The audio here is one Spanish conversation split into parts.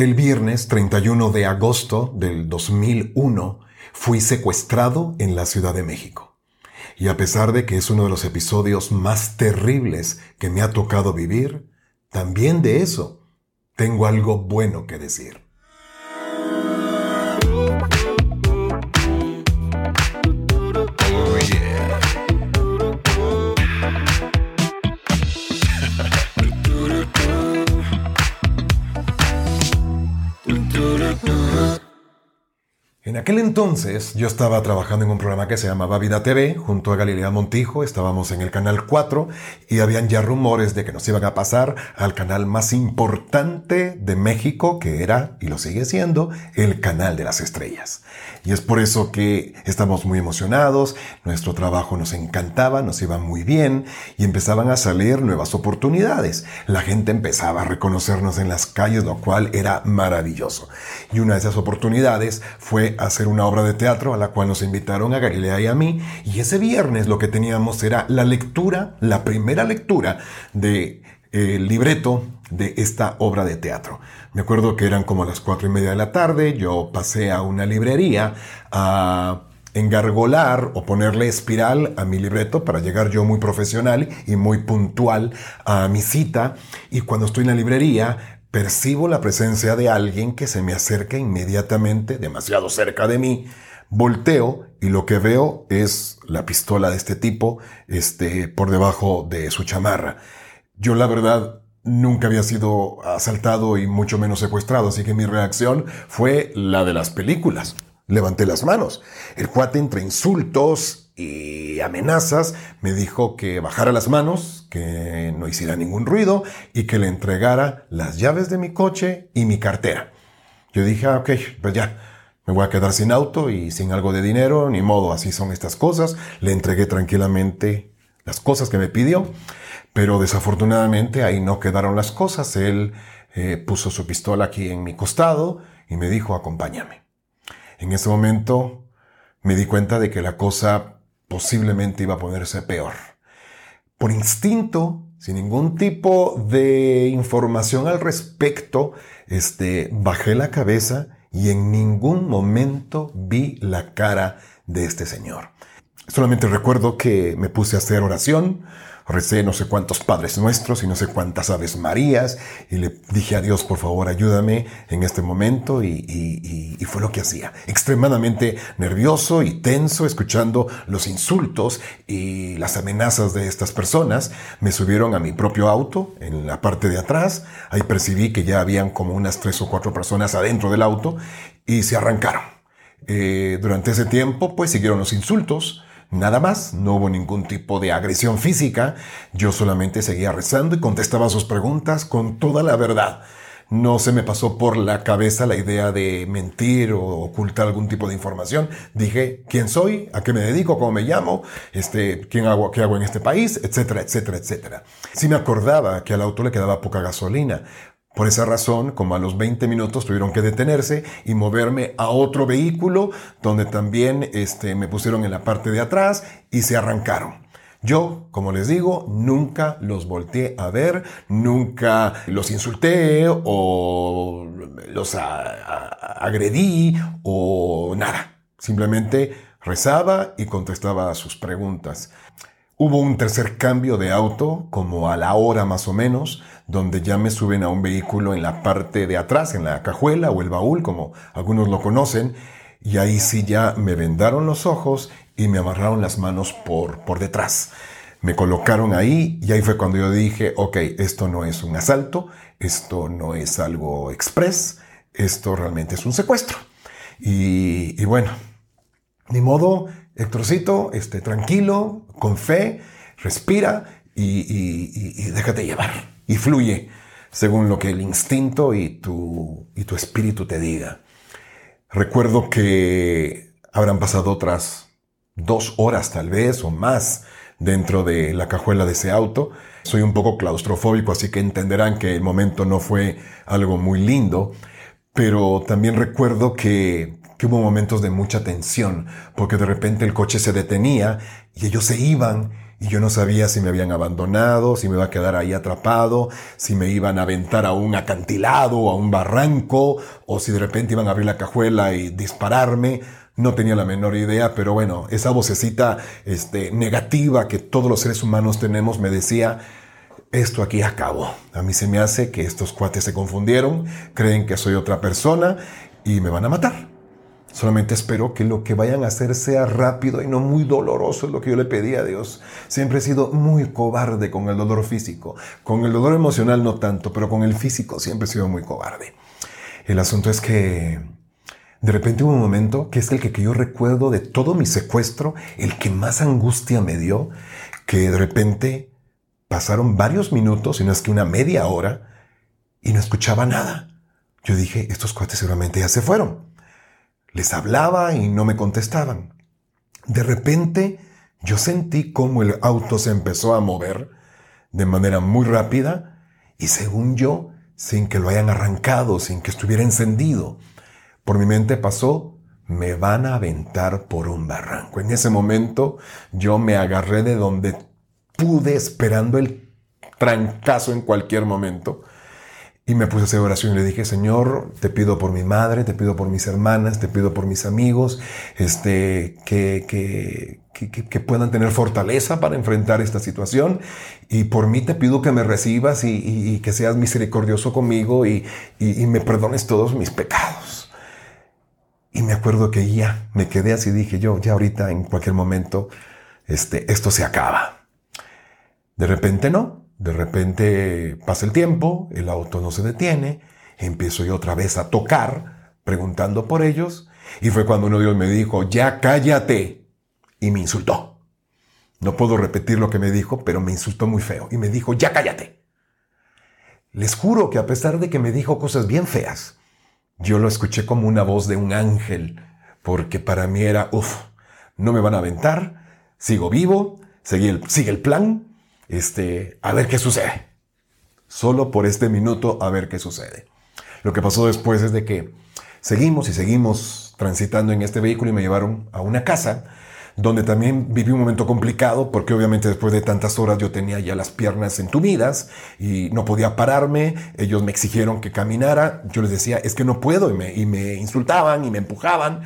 El viernes 31 de agosto del 2001 fui secuestrado en la Ciudad de México. Y a pesar de que es uno de los episodios más terribles que me ha tocado vivir, también de eso tengo algo bueno que decir. En aquel entonces yo estaba trabajando en un programa que se llamaba Vida TV junto a Galilea Montijo, estábamos en el canal 4 y habían ya rumores de que nos iban a pasar al canal más importante de México que era, y lo sigue siendo, el canal de las estrellas. Y es por eso que estamos muy emocionados, nuestro trabajo nos encantaba, nos iba muy bien y empezaban a salir nuevas oportunidades. La gente empezaba a reconocernos en las calles, lo cual era maravilloso. Y una de esas oportunidades fue hacer una obra de teatro a la cual nos invitaron a Galilea y a mí. Y ese viernes lo que teníamos era la lectura, la primera lectura de el eh, libreto de esta obra de teatro. Me acuerdo que eran como las cuatro y media de la tarde, yo pasé a una librería a engargolar o ponerle espiral a mi libreto para llegar yo muy profesional y muy puntual a mi cita y cuando estoy en la librería percibo la presencia de alguien que se me acerca inmediatamente, demasiado cerca de mí, volteo y lo que veo es la pistola de este tipo este, por debajo de su chamarra. Yo la verdad nunca había sido asaltado y mucho menos secuestrado, así que mi reacción fue la de las películas. Levanté las manos. El cuate entre insultos y amenazas me dijo que bajara las manos, que no hiciera ningún ruido y que le entregara las llaves de mi coche y mi cartera. Yo dije, ah, ok, pues ya, me voy a quedar sin auto y sin algo de dinero, ni modo, así son estas cosas. Le entregué tranquilamente las cosas que me pidió. Pero desafortunadamente ahí no quedaron las cosas. Él eh, puso su pistola aquí en mi costado y me dijo, acompáñame. En ese momento me di cuenta de que la cosa posiblemente iba a ponerse peor. Por instinto, sin ningún tipo de información al respecto, este, bajé la cabeza y en ningún momento vi la cara de este señor. Solamente recuerdo que me puse a hacer oración, recé no sé cuántos Padres Nuestros y no sé cuántas Aves Marías y le dije a Dios, por favor, ayúdame en este momento y, y, fue lo que hacía. Extremadamente nervioso y tenso, escuchando los insultos y las amenazas de estas personas. Me subieron a mi propio auto en la parte de atrás. Ahí percibí que ya habían como unas tres o cuatro personas adentro del auto y se arrancaron. Eh, durante ese tiempo, pues siguieron los insultos Nada más, no hubo ningún tipo de agresión física, yo solamente seguía rezando y contestaba sus preguntas con toda la verdad. No se me pasó por la cabeza la idea de mentir o ocultar algún tipo de información. Dije quién soy, a qué me dedico, cómo me llamo, este, quién hago, qué hago en este país, etcétera, etcétera, etcétera. Sí me acordaba que al auto le quedaba poca gasolina. Por esa razón, como a los 20 minutos tuvieron que detenerse y moverme a otro vehículo donde también este, me pusieron en la parte de atrás y se arrancaron. Yo, como les digo, nunca los volteé a ver, nunca los insulté o los agredí o nada. Simplemente rezaba y contestaba a sus preguntas. Hubo un tercer cambio de auto, como a la hora más o menos, donde ya me suben a un vehículo en la parte de atrás, en la cajuela o el baúl, como algunos lo conocen, y ahí sí ya me vendaron los ojos y me amarraron las manos por, por detrás. Me colocaron ahí y ahí fue cuando yo dije, ok, esto no es un asalto, esto no es algo express, esto realmente es un secuestro. Y, y bueno, ni modo, Héctorcito, este, tranquilo, con fe, respira y, déjate llevar. Y fluye según lo que el instinto y tu, y tu espíritu te diga. Recuerdo que habrán pasado otras dos horas tal vez o más dentro de la cajuela de ese auto. Soy un poco claustrofóbico, así que entenderán que el momento no fue algo muy lindo, pero también recuerdo que que hubo momentos de mucha tensión, porque de repente el coche se detenía y ellos se iban y yo no sabía si me habían abandonado, si me iba a quedar ahí atrapado, si me iban a aventar a un acantilado a un barranco, o si de repente iban a abrir la cajuela y dispararme. No tenía la menor idea, pero bueno, esa vocecita este, negativa que todos los seres humanos tenemos me decía, esto aquí acabó. A mí se me hace que estos cuates se confundieron, creen que soy otra persona y me van a matar. Solamente espero que lo que vayan a hacer sea rápido y no muy doloroso, es lo que yo le pedí a Dios. Siempre he sido muy cobarde con el dolor físico. Con el dolor emocional no tanto, pero con el físico siempre he sido muy cobarde. El asunto es que de repente hubo un momento que es el que, yo recuerdo de todo mi secuestro, el que más angustia me dio, que de repente pasaron varios minutos, y no es que una media hora, y no escuchaba nada. Yo dije, estos cuates seguramente ya se fueron. Les hablaba y no me contestaban. De repente yo sentí como el auto se empezó a mover de manera muy rápida y según yo, sin que lo hayan arrancado, sin que estuviera encendido. Por mi mente pasó, me van a aventar por un barranco. En ese momento yo me agarré de donde pude esperando el trancazo en cualquier momento y me puse a hacer oración y le dije, Señor, te pido por mi madre, te pido por mis hermanas, te pido por mis amigos, este, que, que, que, puedan tener fortaleza para enfrentar esta situación. Y por mí te pido que me recibas y, que seas misericordioso conmigo y, y, me perdones todos mis pecados. Y me acuerdo que ya me quedé así, dije yo, ya ahorita en cualquier momento, este, esto se acaba. De repente no, de repente pasa el tiempo, el auto no se detiene, empiezo yo otra vez a tocar, preguntando por ellos, y fue cuando uno de ellos me dijo, ya cállate, y me insultó. No puedo repetir lo que me dijo, pero me insultó muy feo, y me dijo, ya cállate. Les juro que a pesar de que me dijo cosas bien feas, yo lo escuché como una voz de un ángel, porque para mí era, uff, no me van a aventar, sigo vivo, sigue el, sigue el plan, este, a ver qué sucede. Solo por este minuto a ver qué sucede. Lo que pasó después es de que seguimos y seguimos transitando en este vehículo y me llevaron a una casa donde también viví un momento complicado porque obviamente después de tantas horas yo tenía ya las piernas entumidas y no podía pararme, ellos me exigieron que caminara, yo les decía es que no puedo y me, y me insultaban y me empujaban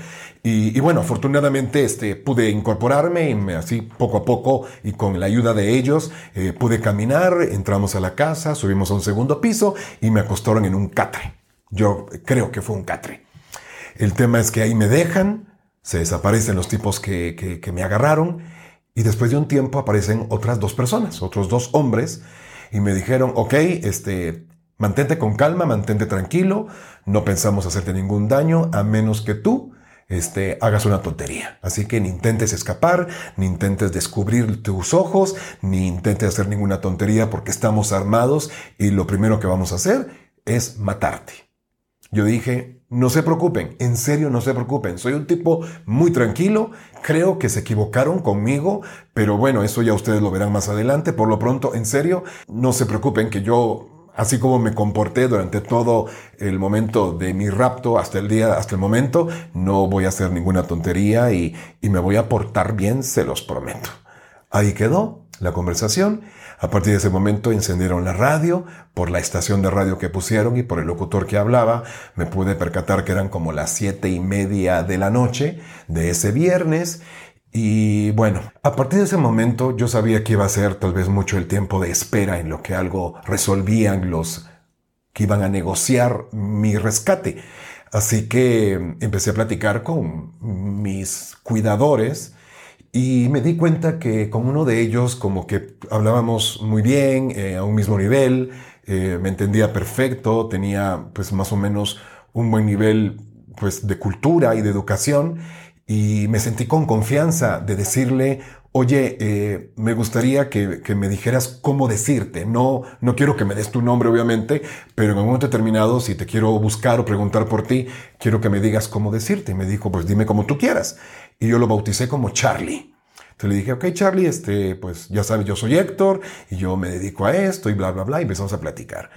y, bueno, afortunadamente este, pude incorporarme y me, así poco a poco y con la ayuda de ellos eh, pude caminar, entramos a la casa, subimos a un segundo piso y me acostaron en un catre. Yo creo que fue un catre. El tema es que ahí me dejan, se desaparecen los tipos que, que, me agarraron y después de un tiempo aparecen otras dos personas, otros dos hombres y me dijeron, ok, este, mantente con calma, mantente tranquilo, no pensamos hacerte ningún daño a menos que tú este, hagas una tontería. Así que ni intentes escapar, ni intentes descubrir tus ojos, ni intentes hacer ninguna tontería porque estamos armados y lo primero que vamos a hacer es matarte. Yo dije, no se preocupen, en serio no se preocupen, soy un tipo muy tranquilo, creo que se equivocaron conmigo, pero bueno, eso ya ustedes lo verán más adelante, por lo pronto, en serio, no se preocupen que yo así como me comporté durante todo el momento de mi rapto hasta el día, hasta el momento, no voy a hacer ninguna tontería y, me voy a portar bien, se los prometo. Ahí quedó la conversación. A partir de ese momento encendieron la radio, por la estación de radio que pusieron y por el locutor que hablaba, me pude percatar que eran como las siete y media de la noche de ese viernes y bueno, a partir de ese momento yo sabía que iba a ser tal vez mucho el tiempo de espera en lo que algo resolvían los que iban a negociar mi rescate. Así que empecé a platicar con mis cuidadores y me di cuenta que con uno de ellos como que hablábamos muy bien, eh, a un mismo nivel, eh, me entendía perfecto, tenía pues más o menos un buen nivel pues de cultura y de educación y me sentí con confianza de decirle, oye, eh, me gustaría que, me dijeras cómo decirte. No, no quiero que me des tu nombre, obviamente, pero en un momento determinado, si te quiero buscar o preguntar por ti, quiero que me digas cómo decirte. Y me dijo, pues dime como tú quieras. Y yo lo bauticé como Charlie. Entonces le dije, ok, Charlie, este, pues ya sabes, yo soy Héctor y yo me dedico a esto y bla, bla, bla. Y empezamos a platicar.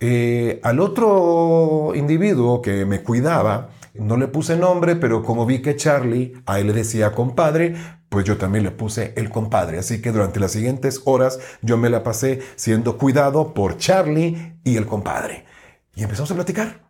Eh, al otro individuo que me cuidaba, no le puse nombre, pero como vi que Charlie a él le decía compadre, pues yo también le puse el compadre. Así que durante las siguientes horas yo me la pasé siendo cuidado por Charlie y el compadre. Y empezamos a platicar.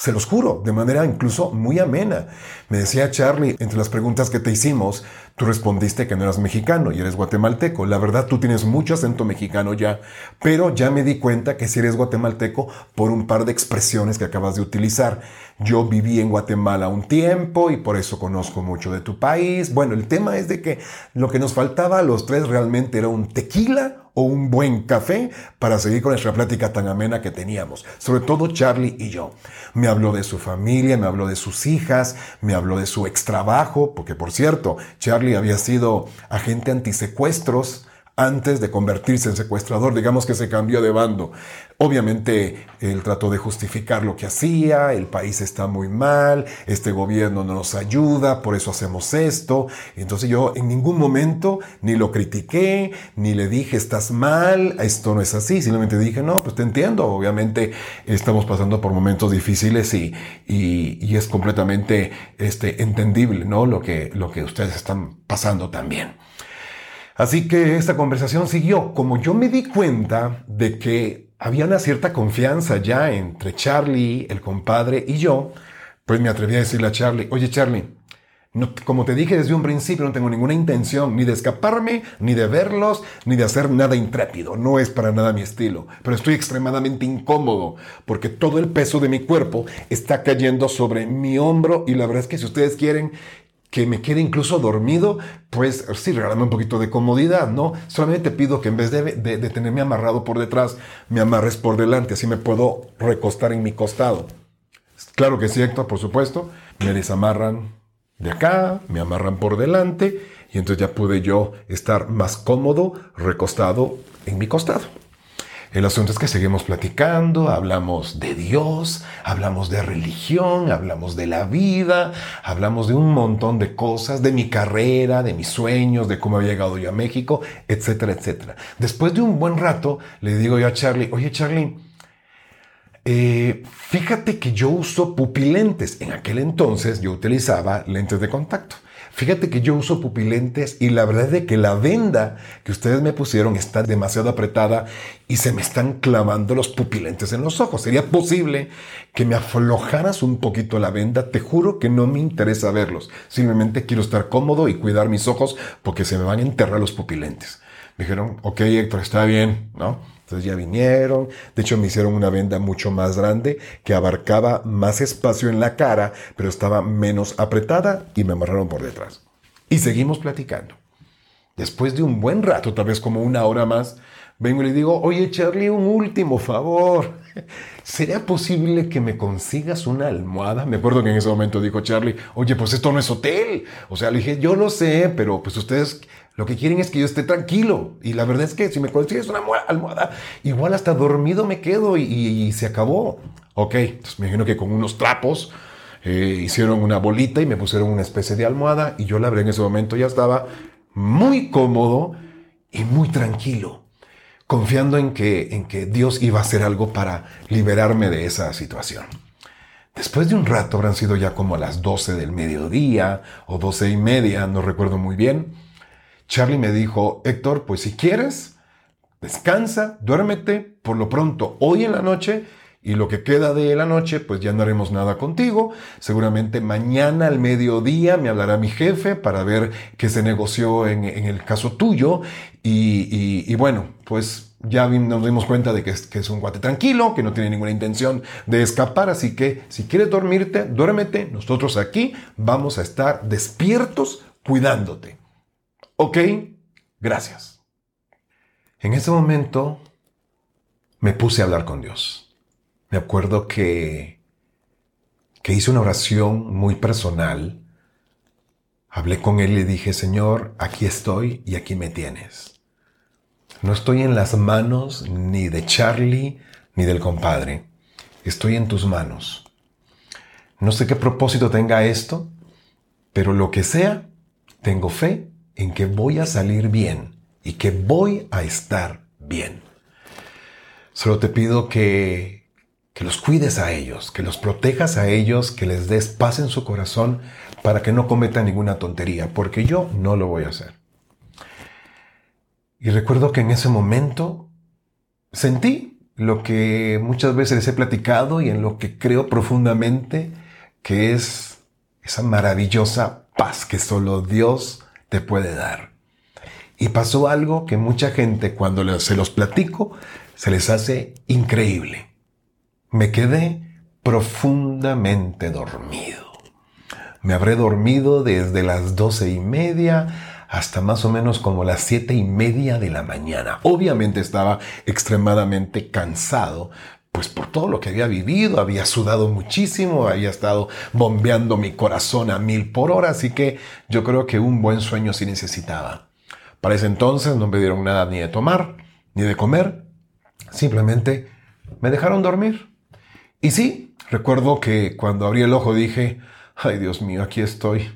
Se los juro, de manera incluso muy amena. Me decía Charlie, entre las preguntas que te hicimos, tú respondiste que no eras mexicano y eres guatemalteco. La verdad, tú tienes mucho acento mexicano ya, pero ya me di cuenta que si eres guatemalteco por un par de expresiones que acabas de utilizar. Yo viví en Guatemala un tiempo y por eso conozco mucho de tu país. Bueno, el tema es de que lo que nos faltaba a los tres realmente era un tequila o un buen café para seguir con nuestra plática tan amena que teníamos, sobre todo Charlie y yo. Me habló de su familia, me habló de sus hijas, me habló de su extrabajo, porque por cierto, Charlie había sido agente antisecuestros antes de convertirse en secuestrador, digamos que se cambió de bando. Obviamente él trató de justificar lo que hacía, el país está muy mal, este gobierno no nos ayuda, por eso hacemos esto. Entonces yo en ningún momento ni lo critiqué, ni le dije estás mal, esto no es así, simplemente dije no, pues te entiendo, obviamente estamos pasando por momentos difíciles y, y, es completamente este, entendible ¿no? lo, que, lo que ustedes están pasando también. Así que esta conversación siguió. Como yo me di cuenta de que había una cierta confianza ya entre Charlie, el compadre y yo, pues me atreví a decirle a Charlie, oye Charlie, como te dije desde un principio, no tengo ninguna intención ni de escaparme, ni de verlos, ni de hacer nada intrépido. No es para nada mi estilo. Pero estoy extremadamente incómodo porque todo el peso de mi cuerpo está cayendo sobre mi hombro y la verdad es que si ustedes quieren que me quede incluso dormido, pues sí, regálame un poquito de comodidad, ¿no? Solamente pido que en vez de, de, tenerme amarrado por detrás, me amarres por delante, así me puedo recostar en mi costado. Claro que sí, Héctor, por supuesto. Me desamarran de acá, me amarran por delante y entonces ya pude yo estar más cómodo recostado en mi costado. El asunto es que seguimos platicando, hablamos de Dios, hablamos de religión, hablamos de la vida, hablamos de un montón de cosas, de mi carrera, de mis sueños, de cómo había llegado yo a México, etcétera, etcétera. Después de un buen rato, le digo yo a Charlie, oye Charlie, eh, fíjate que yo uso pupilentes. En aquel entonces yo utilizaba lentes de contacto. Fíjate que yo uso pupilentes y la verdad es que la venda que ustedes me pusieron está demasiado apretada y se me están clavando los pupilentes en los ojos. ¿Sería posible que me aflojaras un poquito la venda? Te juro que no me interesa verlos. Simplemente quiero estar cómodo y cuidar mis ojos porque se me van a enterrar los pupilentes. Me dijeron, ok Héctor, está bien, ¿no? Entonces ya vinieron, de hecho me hicieron una venda mucho más grande que abarcaba más espacio en la cara, pero estaba menos apretada y me amarraron por detrás. Y seguimos platicando. Después de un buen rato, tal vez como una hora más, vengo y le digo, oye Charlie, un último favor. ¿Sería posible que me consigas una almohada? Me acuerdo que en ese momento dijo Charlie, oye, pues esto no es hotel. O sea, le dije, yo lo sé, pero pues ustedes lo que quieren es que yo esté tranquilo. Y la verdad es que si me consigues una almohada, igual hasta dormido me quedo y, se acabó. Ok, me imagino que con unos trapos eh, hicieron una bolita y me pusieron una especie de almohada y yo la verdad en ese momento ya estaba muy cómodo y muy tranquilo, confiando en que, en que Dios iba a hacer algo para liberarme de esa situación. Después de un rato, habrán sido ya como a las 12 del mediodía o 12 y media, no recuerdo muy bien, Charlie me dijo, Héctor, pues si quieres, descansa, duérmete, por lo pronto, hoy en la noche, y lo que queda de la noche, pues ya no haremos nada contigo. Seguramente mañana al mediodía me hablará mi jefe para ver qué se negoció en, el caso tuyo. Y, bueno, pues ya nos dimos cuenta de que es, que es un guate tranquilo, que no tiene ninguna intención de escapar. Así que si quieres dormirte, duérmete. Nosotros aquí vamos a estar despiertos cuidándote. Ok, gracias. En ese momento me puse a hablar con Dios. Me acuerdo que, que hice una oración muy personal. Hablé con Él y le dije, Señor, aquí estoy y aquí me tienes. No estoy en las manos ni de Charlie ni del compadre. Estoy en tus manos. No sé qué propósito tenga esto, pero lo que sea, tengo fe en que voy a salir bien y que voy a estar bien. Solo te pido que, que los cuides a ellos, que los protejas a ellos, que les des paz en su corazón para que no cometan ninguna tontería, porque yo no lo voy a hacer. Y recuerdo que en ese momento sentí lo que muchas veces les he platicado y en lo que creo profundamente, que es esa maravillosa paz que solo Dios te puede dar. Y pasó algo que mucha gente cuando se los platico se les hace increíble. Me quedé profundamente dormido. Me habré dormido desde las doce y media hasta más o menos como las siete y media de la mañana. Obviamente estaba extremadamente cansado, pues por todo lo que había vivido, había sudado muchísimo, había estado bombeando mi corazón a mil por hora, así que yo creo que un buen sueño sí necesitaba. Para ese entonces no me dieron nada ni de tomar, ni de comer, simplemente me dejaron dormir. Y sí, recuerdo que cuando abrí el ojo dije, ay Dios mío, aquí estoy.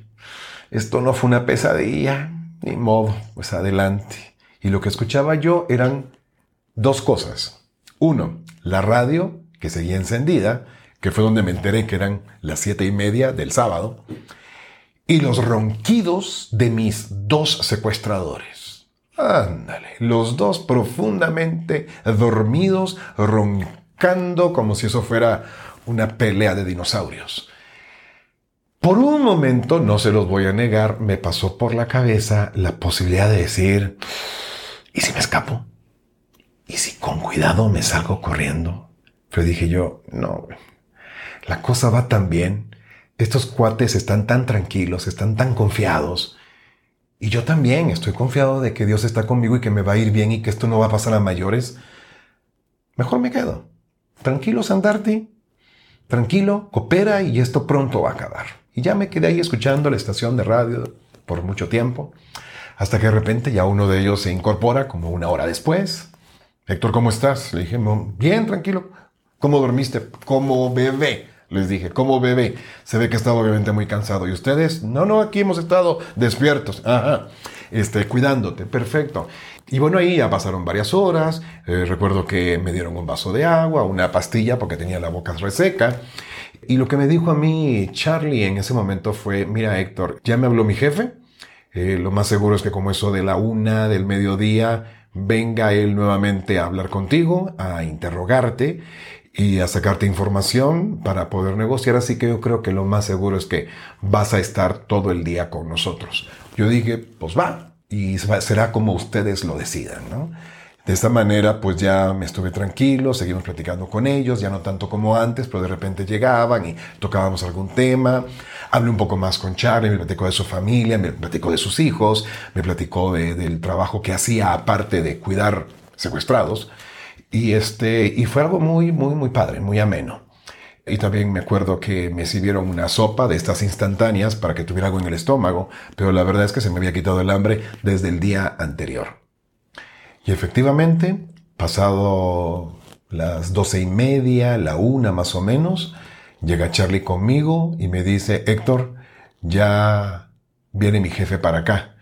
Esto no fue una pesadilla, ni modo, pues adelante. Y lo que escuchaba yo eran dos cosas. Uno, la radio, que seguía encendida, que fue donde me enteré que eran las siete y media del sábado, y los ronquidos de mis dos secuestradores. Ándale, los dos profundamente dormidos, roncando como si eso fuera una pelea de dinosaurios. Por un momento, no se los voy a negar, me pasó por la cabeza la posibilidad de decir, ¿y si me escapo? ¿Y si con cuidado me salgo corriendo? Pero dije yo, no, la cosa va tan bien, estos cuates están tan tranquilos, están tan confiados, y yo también estoy confiado de que Dios está conmigo y que me va a ir bien y que esto no va a pasar a mayores. Mejor me quedo. Tranquilo, Sandarte. Tranquilo, coopera y esto pronto va a acabar. Y ya me quedé ahí escuchando la estación de radio por mucho tiempo, hasta que de repente ya uno de ellos se incorpora como una hora después Héctor, ¿cómo estás? Le dije, bien, tranquilo. ¿Cómo dormiste? Como bebé. Les dije, como bebé. Se ve que estaba obviamente muy cansado. ¿Y ustedes? No, no, aquí hemos estado despiertos. Ajá. Este, cuidándote. Perfecto. Y bueno, ahí ya pasaron varias horas. Eh, recuerdo que me dieron un vaso de agua, una pastilla porque tenía la boca reseca. Y lo que me dijo a mí Charlie en ese momento fue, mira Héctor, ya me habló mi jefe. Eh, lo más seguro es que como eso de la una del mediodía, venga él nuevamente a hablar contigo, a interrogarte y a sacarte información para poder negociar. Así que yo creo que lo más seguro es que vas a estar todo el día con nosotros. Yo dije, pues va, y será como ustedes lo decidan, ¿no? De esta manera, pues ya me estuve tranquilo, seguimos platicando con ellos, ya no tanto como antes, pero de repente llegaban y tocábamos algún tema. Hablé un poco más con Charlie, me platicó de su familia, me platicó de sus hijos, me platicó del trabajo que hacía aparte de cuidar secuestrados. Y, este, y fue algo muy, muy, muy padre, muy ameno. Y también me acuerdo que me sirvieron una sopa de estas instantáneas para que tuviera algo en el estómago, pero la verdad es que se me había quitado el hambre desde el día anterior. Y efectivamente, pasado las doce y media, la una más o menos, llega Charlie conmigo y me dice, Héctor, ya viene mi jefe para acá.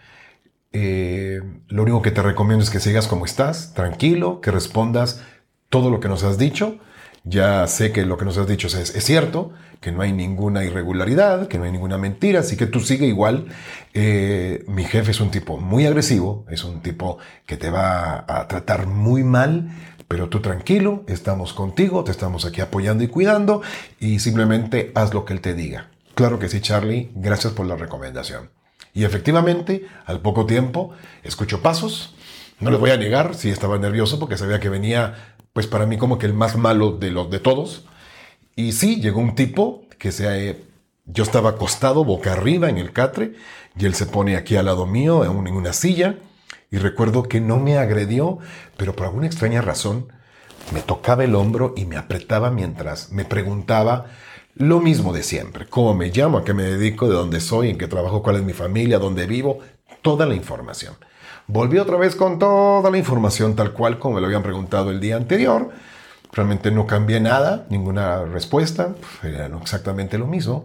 Eh, lo único que te recomiendo es que sigas como estás, tranquilo, que respondas todo lo que nos has dicho. Ya sé que lo que nos has dicho es, cierto, que no hay ninguna irregularidad, que no hay ninguna mentira, así que tú sigue igual. Eh, mi jefe es un tipo muy agresivo, es un tipo que te va a tratar muy mal, pero tú tranquilo, estamos contigo, te estamos aquí apoyando y cuidando y simplemente haz lo que él te diga. Claro que sí, Charlie, gracias por la recomendación. Y efectivamente, al poco tiempo, escucho pasos. No le voy a negar, sí estaba nervioso porque sabía que venía, pues para mí como que el más malo de los de todos. Y sí, llegó un tipo que se... Yo estaba acostado boca arriba en el catre y él se pone aquí al lado mío en una silla y recuerdo que no me agredió, pero por alguna extraña razón me tocaba el hombro y me apretaba mientras me preguntaba lo mismo de siempre, cómo me llamo, a qué me dedico, de dónde soy, en qué trabajo, cuál es mi familia, dónde vivo, toda la información. Volví otra vez con toda la información tal cual como me lo habían preguntado el día anterior Realmente no cambié nada, ninguna respuesta, era exactamente lo mismo.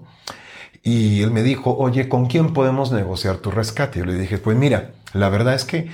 Y él me dijo, oye, ¿con quién podemos negociar tu rescate? Yo le dije, pues mira, la verdad es que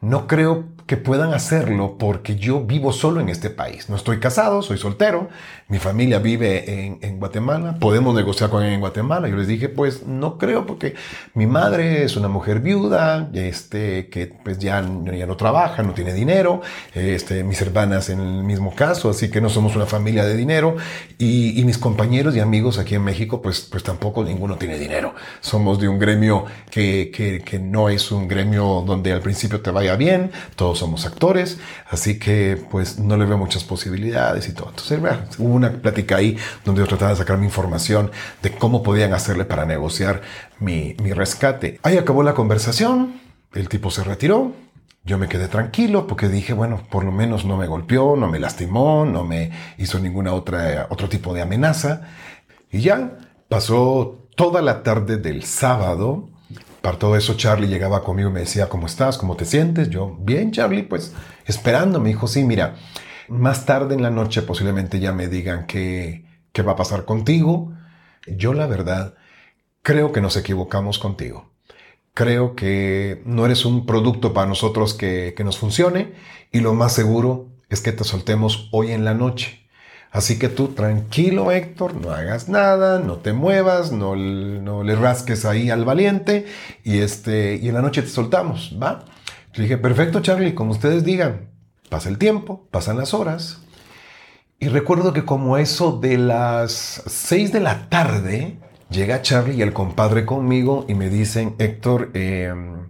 no creo que puedan hacerlo porque yo vivo solo en este país. No estoy casado, soy soltero, mi familia vive en, Guatemala, podemos negociar con él en Guatemala. Yo les dije, pues no creo porque mi madre es una mujer viuda, este, que pues ya, ya no trabaja, no tiene dinero, este, mis hermanas en el mismo caso, así que no somos una familia de dinero y, mis compañeros y amigos aquí en México, pues, pues tampoco ninguno tiene dinero. Somos de un gremio que, que, que no es un gremio donde al principio te vaya bien, todos somos actores, así que pues no le veo muchas posibilidades y todo. Entonces, hubo una plática ahí donde yo trataba de sacar mi información de cómo podían hacerle para negociar mi, mi rescate. Ahí acabó la conversación, el tipo se retiró, yo me quedé tranquilo porque dije, bueno, por lo menos no me golpeó, no me lastimó, no me hizo ninguna otra, otro tipo de amenaza. Y ya pasó toda la tarde del sábado para todo eso, Charlie llegaba conmigo y me decía, ¿cómo estás? ¿Cómo te sientes? Yo, bien, Charlie, pues esperando. Me dijo, sí, mira, más tarde en la noche posiblemente ya me digan qué, qué va a pasar contigo. Yo, la verdad, creo que nos equivocamos contigo. Creo que no eres un producto para nosotros que, que nos funcione y lo más seguro es que te soltemos hoy en la noche. Así que tú tranquilo, Héctor, no hagas nada, no te muevas, no, no le rasques ahí al valiente y, este, y en la noche te soltamos, ¿va? Le dije, perfecto, Charlie, como ustedes digan. Pasa el tiempo, pasan las horas. Y recuerdo que como eso de las 6 de la tarde, llega Charlie y el compadre conmigo y me dicen, Héctor, em,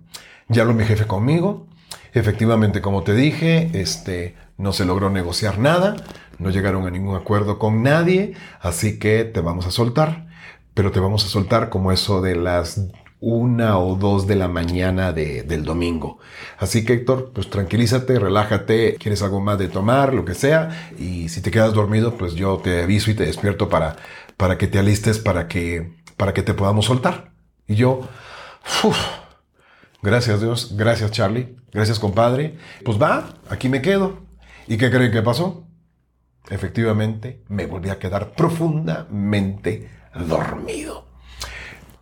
ya lo mi jefe conmigo. Efectivamente, como te dije, este, no se logró negociar nada, no llegaron a ningún acuerdo con nadie, así que te vamos a soltar, pero te vamos a soltar como eso de las una o dos de la mañana del domingo. Así que Héctor, pues tranquilízate, relájate, quieres algo más de tomar, lo que sea, y si te quedas dormido, pues yo te aviso y te despierto para, para que te alistes, para que, para que te podamos soltar. Y yo, gracias Dios, gracias Charlie, gracias compadre, pues va, aquí me quedo. ¿Y qué creen que pasó? Efectivamente, me volví a quedar profundamente dormido.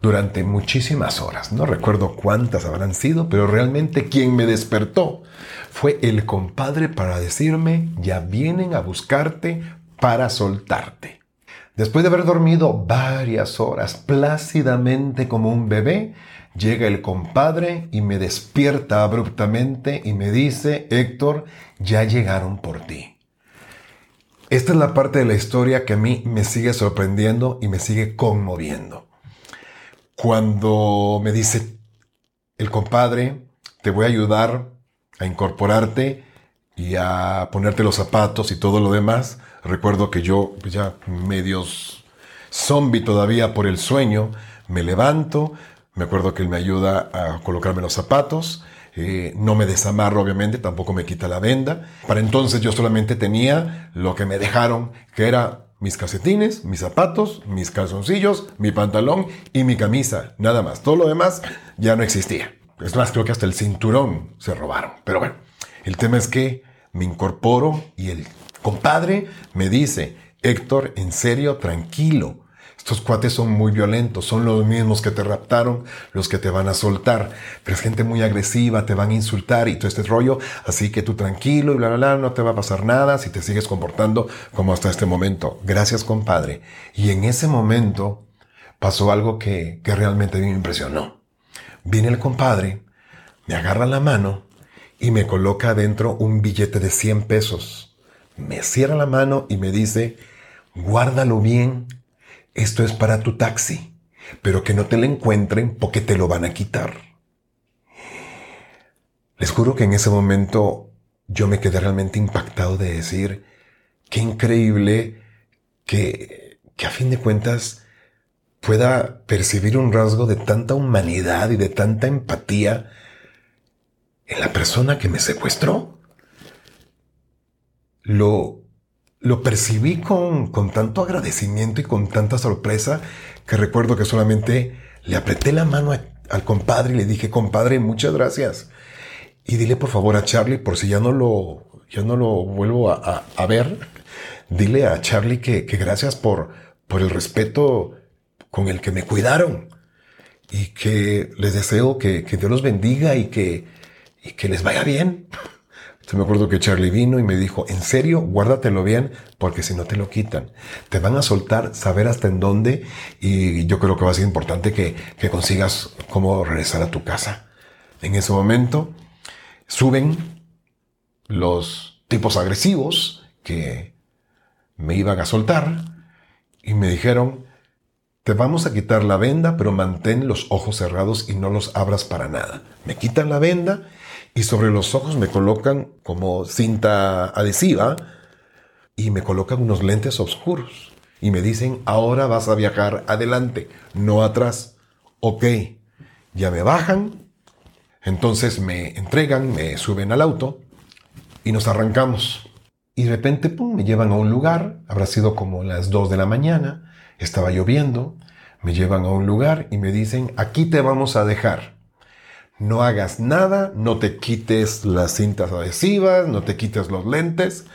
Durante muchísimas horas, no recuerdo cuántas habrán sido, pero realmente quien me despertó fue el compadre para decirme, ya vienen a buscarte para soltarte. Después de haber dormido varias horas plácidamente como un bebé, llega el compadre y me despierta abruptamente y me dice, Héctor, ya llegaron por ti. Esta es la parte de la historia que a mí me sigue sorprendiendo y me sigue conmoviendo. Cuando me dice el compadre, te voy a ayudar a incorporarte y a ponerte los zapatos y todo lo demás, recuerdo que yo ya medios zombie todavía por el sueño, me levanto, me acuerdo que él me ayuda a colocarme los zapatos, eh, no me desamarro obviamente, tampoco me quita la venda. Para entonces yo solamente tenía lo que me dejaron, que era mis calcetines, mis zapatos, mis calzoncillos, mi pantalón y mi camisa, nada más. Todo lo demás ya no existía. Es más, creo que hasta el cinturón se robaron. Pero bueno, el tema es que me incorporo y el compadre me dice, Héctor, en serio, tranquilo. Estos cuates son muy violentos, son los mismos que te raptaron, los que te van a soltar. Pero es gente muy agresiva, te van a insultar y todo este rollo. Así que tú tranquilo y bla, bla, bla, no te va a pasar nada si te sigues comportando como hasta este momento. Gracias, compadre. Y en ese momento pasó algo que, que realmente me impresionó. Viene el compadre, me agarra la mano y me coloca adentro un billete de 100 pesos. Me cierra la mano y me dice, guárdalo bien esto es para tu taxi, pero que no te lo encuentren porque te lo van a quitar. Les juro que en ese momento yo me quedé realmente impactado de decir, qué increíble que, que a fin de cuentas pueda percibir un rasgo de tanta humanidad y de tanta empatía en la persona que me secuestró. Lo, lo percibí con, con tanto agradecimiento y con tanta sorpresa que recuerdo que solamente le apreté la mano al compadre y le dije, compadre, muchas gracias. Y dile por favor a Charlie, por si ya no lo, ya no lo vuelvo a, a, ver, dile a Charlie que, que, gracias por, por el respeto con el que me cuidaron. Y que les deseo que, que Dios los bendiga y que, y que les vaya bien. Se me acuerdo que Charlie vino y me dijo, en serio, guárdatelo bien, porque si no te lo quitan. Te van a soltar, saber hasta en dónde, y yo creo que va a ser importante que, que consigas cómo regresar a tu casa. En ese momento, suben los tipos agresivos que me iban a soltar y me dijeron, te vamos a quitar la venda, pero mantén los ojos cerrados y no los abras para nada. Me quitan la venda y sobre los ojos me colocan como cinta adhesiva y me colocan unos lentes oscuros y me dicen, ahora vas a viajar adelante, no atrás. Ok, ya me bajan, entonces me entregan, me suben al auto y nos arrancamos. Y de repente, pum, me llevan a un lugar, habrá sido como las 2 de la mañana, estaba lloviendo, me llevan a un lugar y me dicen, aquí te vamos a dejar no hagas nada, no te quites las cintas adhesivas, no te quites los lentes,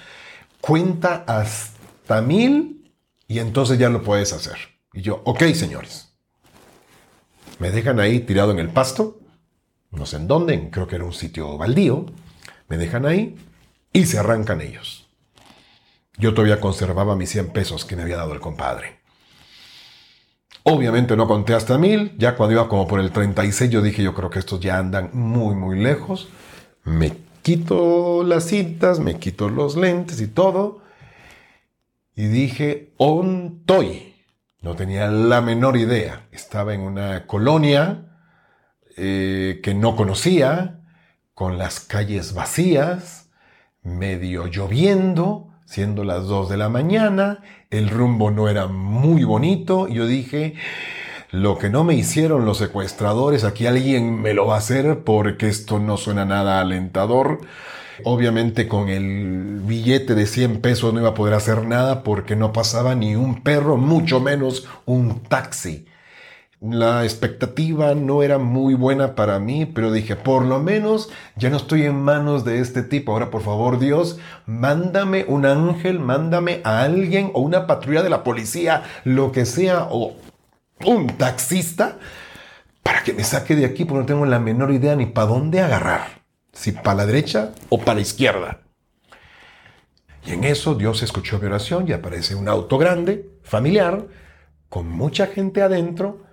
cuenta hasta mil y entonces ya lo puedes hacer. Y yo, ok, señores. Me dejan ahí tirado en el pasto, no sé en dónde, creo que era un sitio baldío, me dejan ahí y se arrancan ellos. Yo todavía conservaba mis 100 pesos que me había dado el compadre. Obviamente no conté hasta mil, ya cuando iba como por el 36 yo dije yo creo que estos ya andan muy muy lejos. Me quito las cintas, me quito los lentes y todo. Y dije, ontoy. No tenía la menor idea. Estaba en una colonia eh, que no conocía, con las calles vacías, medio lloviendo siendo las 2 de la mañana, el rumbo no era muy bonito, yo dije, lo que no me hicieron los secuestradores, aquí alguien me lo va a hacer porque esto no suena nada alentador. Obviamente con el billete de 100 pesos no iba a poder hacer nada porque no pasaba ni un perro, mucho menos un taxi. La expectativa no era muy buena para mí, pero dije, por lo menos ya no estoy en manos de este tipo. Ahora, por favor, Dios, mándame un ángel, mándame a alguien o una patrulla de la policía, lo que sea, o un taxista, para que me saque de aquí, porque no tengo la menor idea ni para dónde agarrar. Si para la derecha o para la izquierda. Y en eso Dios escuchó mi oración y aparece un auto grande, familiar, con mucha gente adentro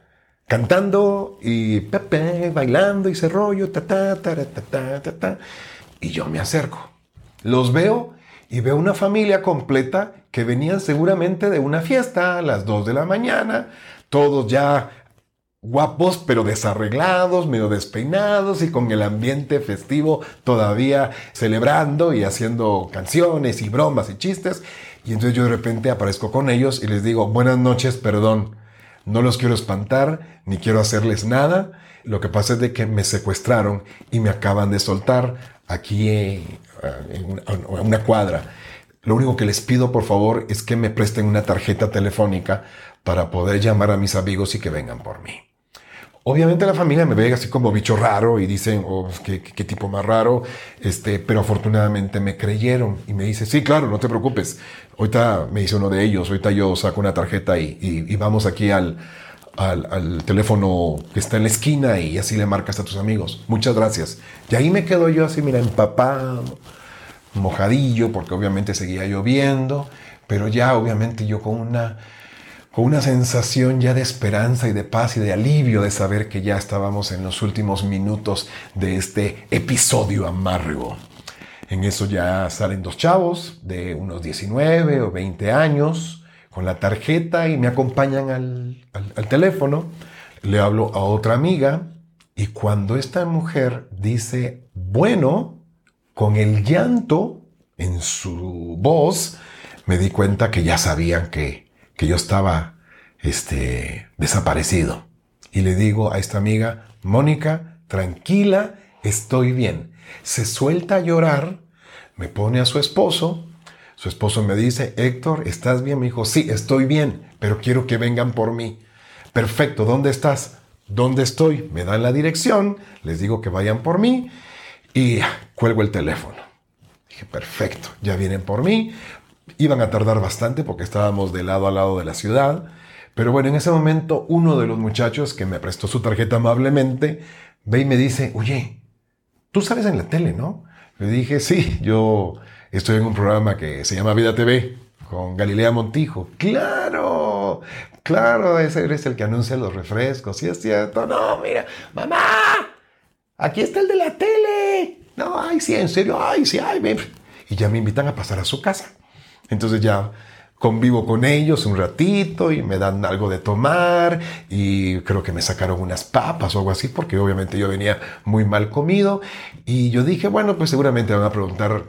cantando y pepe, bailando y ese rollo, ta, ta, ta, ta, ta, ta, y yo me acerco. Los veo y veo una familia completa que venían seguramente de una fiesta a las 2 de la mañana, todos ya guapos pero desarreglados, medio despeinados y con el ambiente festivo todavía celebrando y haciendo canciones y bromas y chistes. Y entonces yo de repente aparezco con ellos y les digo, buenas noches, perdón no los quiero espantar, ni quiero hacerles nada. Lo que pasa es de que me secuestraron y me acaban de soltar aquí en, una cuadra. Lo único que les pido, por favor, es que me presten una tarjeta telefónica para poder llamar a mis amigos y que vengan por mí. Obviamente la familia me ve así como bicho raro y dicen, oh, qué, qué, tipo más raro, este, pero afortunadamente me creyeron y me dice, sí, claro, no te preocupes. Ahorita me dice uno de ellos, ahorita yo saco una tarjeta y, y, vamos aquí al, al, al, teléfono que está en la esquina y así le marcas a tus amigos. Muchas gracias. Y ahí me quedo yo así, mira, empapado, mojadillo, porque obviamente seguía lloviendo, pero ya obviamente yo con una con una sensación ya de esperanza y de paz y de alivio de saber que ya estábamos en los últimos minutos de este episodio amargo. En eso ya salen dos chavos de unos 19 o 20 años con la tarjeta y me acompañan al, al teléfono. Le hablo a otra amiga y cuando esta mujer dice, bueno, con el llanto en su voz, me di cuenta que ya sabían que que yo estaba este, desaparecido. Y le digo a esta amiga, Mónica, tranquila, estoy bien. Se suelta a llorar, me pone a su esposo. Su esposo me dice, Héctor, ¿estás bien? Me dijo, sí, estoy bien, pero quiero que vengan por mí. Perfecto, ¿dónde estás? ¿Dónde estoy? Me dan la dirección, les digo que vayan por mí y cuelgo el teléfono. Dije, perfecto, ya vienen por mí. Iban a tardar bastante porque estábamos de lado a lado de la ciudad. Pero bueno, en ese momento uno de los muchachos que me prestó su tarjeta amablemente ve y me dice, oye, tú sales en la tele, ¿no? Le dije, sí, yo estoy en un programa que se llama Vida TV con Galilea Montijo. Claro, claro, ese eres el que anuncia los refrescos. Sí, es cierto. No, mira, mamá, aquí está el de la tele. No, ay, sí, en serio, ay, sí, ay, ven. Y ya me invitan a pasar a su casa. Entonces ya convivo con ellos un ratito y me dan algo de tomar y creo que me sacaron unas papas o algo así porque obviamente yo venía muy mal comido y yo dije, bueno, pues seguramente me van a preguntar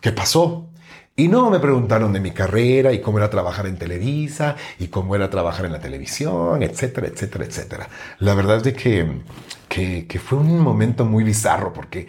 qué pasó, y no me preguntaron de mi carrera y cómo era trabajar en Televisa y cómo era trabajar en la televisión, etcétera, etcétera, etcétera. La verdad es que, que fue un momento muy bizarro porque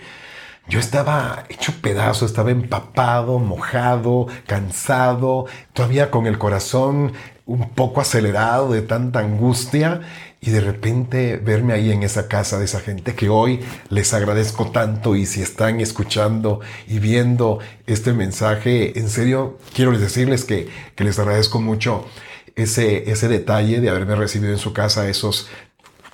yo estaba hecho pedazo, estaba empapado, mojado, cansado, todavía con el corazón un poco acelerado de tanta angustia y de repente verme ahí en esa casa de esa gente que hoy les agradezco tanto y si están escuchando y viendo este mensaje, en serio quiero decirles que, que les agradezco mucho ese, ese detalle de haberme recibido en su casa esos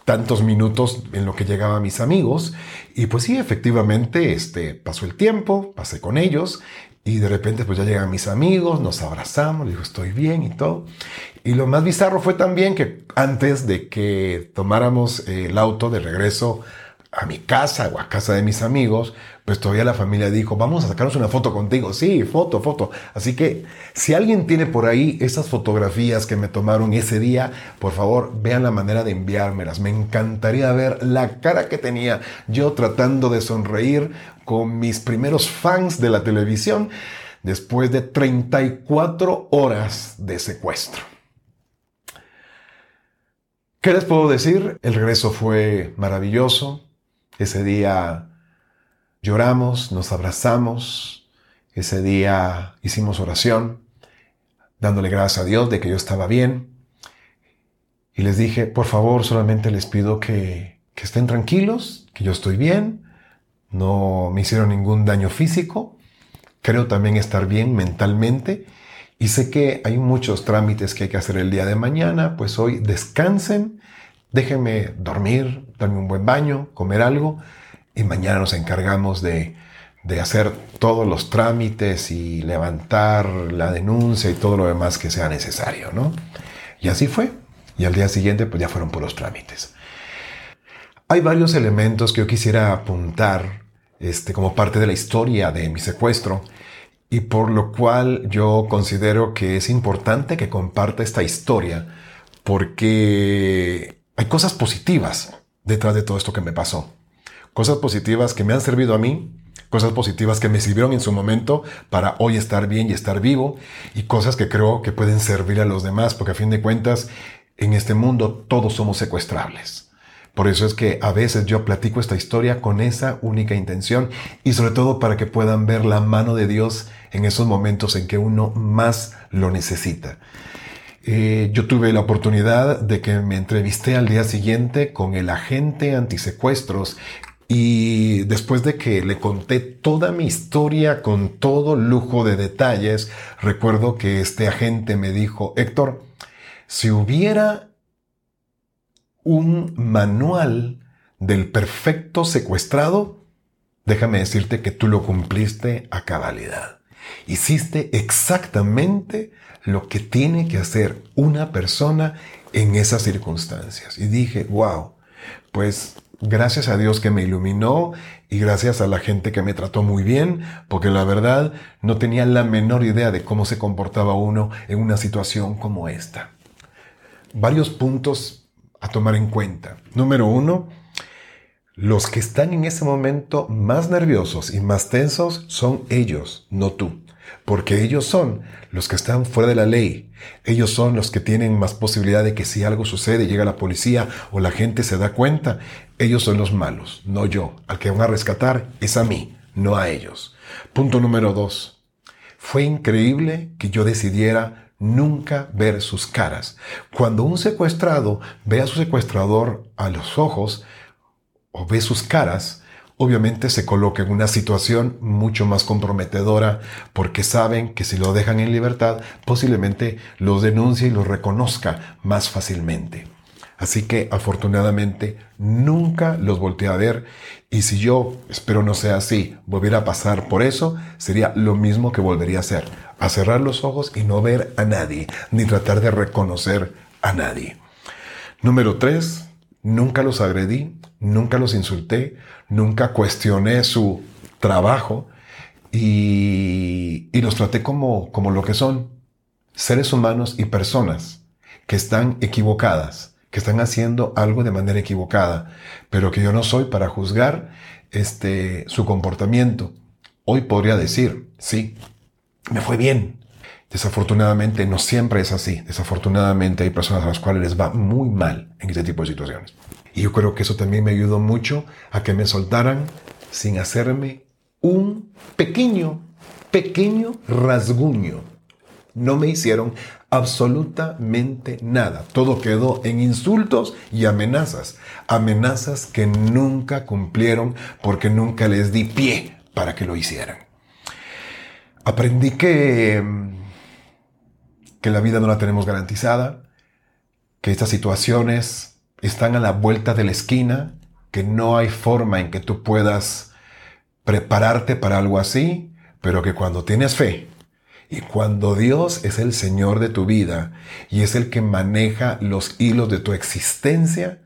tantos minutos en lo que llegaban mis amigos. Y pues sí, efectivamente, este, pasó el tiempo, pasé con ellos y de repente pues ya llegan mis amigos, nos abrazamos, digo, estoy bien y todo. Y lo más bizarro fue también que antes de que tomáramos el auto de regreso a mi casa o a casa de mis amigos, pues todavía la familia dijo, vamos a sacarnos una foto contigo. Sí, foto, foto. Así que si alguien tiene por ahí esas fotografías que me tomaron ese día, por favor, vean la manera de enviármelas. Me encantaría ver la cara que tenía yo tratando de sonreír con mis primeros fans de la televisión después de 34 horas de secuestro. ¿Qué les puedo decir? El regreso fue maravilloso. Ese día lloramos, nos abrazamos. Ese día hicimos oración, dándole gracias a Dios de que yo estaba bien. Y les dije, por favor, solamente les pido que, que estén tranquilos, que yo estoy bien. No me hicieron ningún daño físico. Creo también estar bien mentalmente y sé que hay muchos trámites que hay que hacer el día de mañana, pues hoy descansen, déjenme dormir, darme un buen baño, comer algo y mañana nos encargamos de, de hacer todos los trámites y levantar la denuncia y todo lo demás que sea necesario, ¿no? Y así fue. Y al día siguiente pues ya fueron por los trámites. Hay varios elementos que yo quisiera apuntar este, como parte de la historia de mi secuestro y por lo cual yo considero que es importante que comparta esta historia porque hay cosas positivas detrás de todo esto que me pasó. Cosas positivas que me han servido a mí, cosas positivas que me sirvieron en su momento para hoy estar bien y estar vivo y cosas que creo que pueden servir a los demás porque a fin de cuentas en este mundo todos somos secuestrables. Por eso es que a veces yo platico esta historia con esa única intención y sobre todo para que puedan ver la mano de Dios en esos momentos en que uno más lo necesita. Eh, yo tuve la oportunidad de que me entrevisté al día siguiente con el agente antisecuestros y después de que le conté toda mi historia con todo lujo de detalles, recuerdo que este agente me dijo, Héctor, si hubiera un manual del perfecto secuestrado, déjame decirte que tú lo cumpliste a cabalidad. Hiciste exactamente lo que tiene que hacer una persona en esas circunstancias. Y dije, wow, pues gracias a Dios que me iluminó y gracias a la gente que me trató muy bien, porque la verdad no tenía la menor idea de cómo se comportaba uno en una situación como esta. Varios puntos a tomar en cuenta. Número uno, los que están en ese momento más nerviosos y más tensos son ellos, no tú. Porque ellos son los que están fuera de la ley. Ellos son los que tienen más posibilidad de que si algo sucede, llega la policía o la gente se da cuenta, ellos son los malos, no yo. Al que van a rescatar es a mí, no a ellos. Punto número dos. Fue increíble que yo decidiera nunca ver sus caras. Cuando un secuestrado ve a su secuestrador a los ojos o ve sus caras, obviamente se coloca en una situación mucho más comprometedora porque saben que si lo dejan en libertad, posiblemente los denuncie y los reconozca más fácilmente. Así que afortunadamente nunca los volteé a ver y si yo, espero no sea así, volviera a pasar por eso, sería lo mismo que volvería a hacer, a cerrar los ojos y no ver a nadie, ni tratar de reconocer a nadie. Número tres, nunca los agredí, nunca los insulté, nunca cuestioné su trabajo y, los traté como, como lo que son, seres humanos y personas que están equivocadas que están haciendo algo de manera equivocada, pero que yo no soy para juzgar este, su comportamiento. Hoy podría decir, sí, me fue bien. Desafortunadamente no siempre es así. Desafortunadamente hay personas a las cuales les va muy mal en este tipo de situaciones. Y yo creo que eso también me ayudó mucho a que me soltaran sin hacerme un pequeño, pequeño rasguño. No me hicieron absolutamente nada. Todo quedó en insultos y amenazas. Amenazas que nunca cumplieron porque nunca les di pie para que lo hicieran. Aprendí que, que la vida no la tenemos garantizada, que estas situaciones están a la vuelta de la esquina, que no hay forma en que tú puedas prepararte para algo así, pero que cuando tienes fe, y cuando Dios es el Señor de tu vida y es el que maneja los hilos de tu existencia,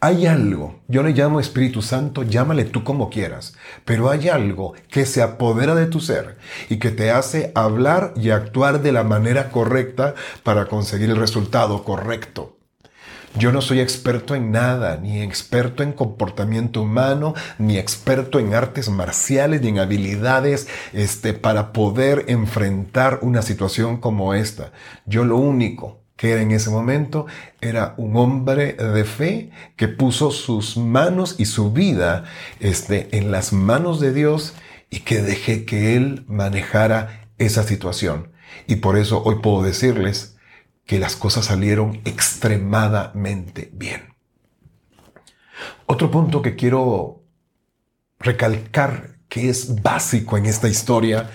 hay algo, yo le llamo Espíritu Santo, llámale tú como quieras, pero hay algo que se apodera de tu ser y que te hace hablar y actuar de la manera correcta para conseguir el resultado correcto. Yo no soy experto en nada, ni experto en comportamiento humano, ni experto en artes marciales, ni en habilidades este, para poder enfrentar una situación como esta. Yo lo único que era en ese momento era un hombre de fe que puso sus manos y su vida este, en las manos de Dios y que dejé que Él manejara esa situación. Y por eso hoy puedo decirles, que las cosas salieron extremadamente bien. Otro punto que quiero recalcar que es básico en esta historia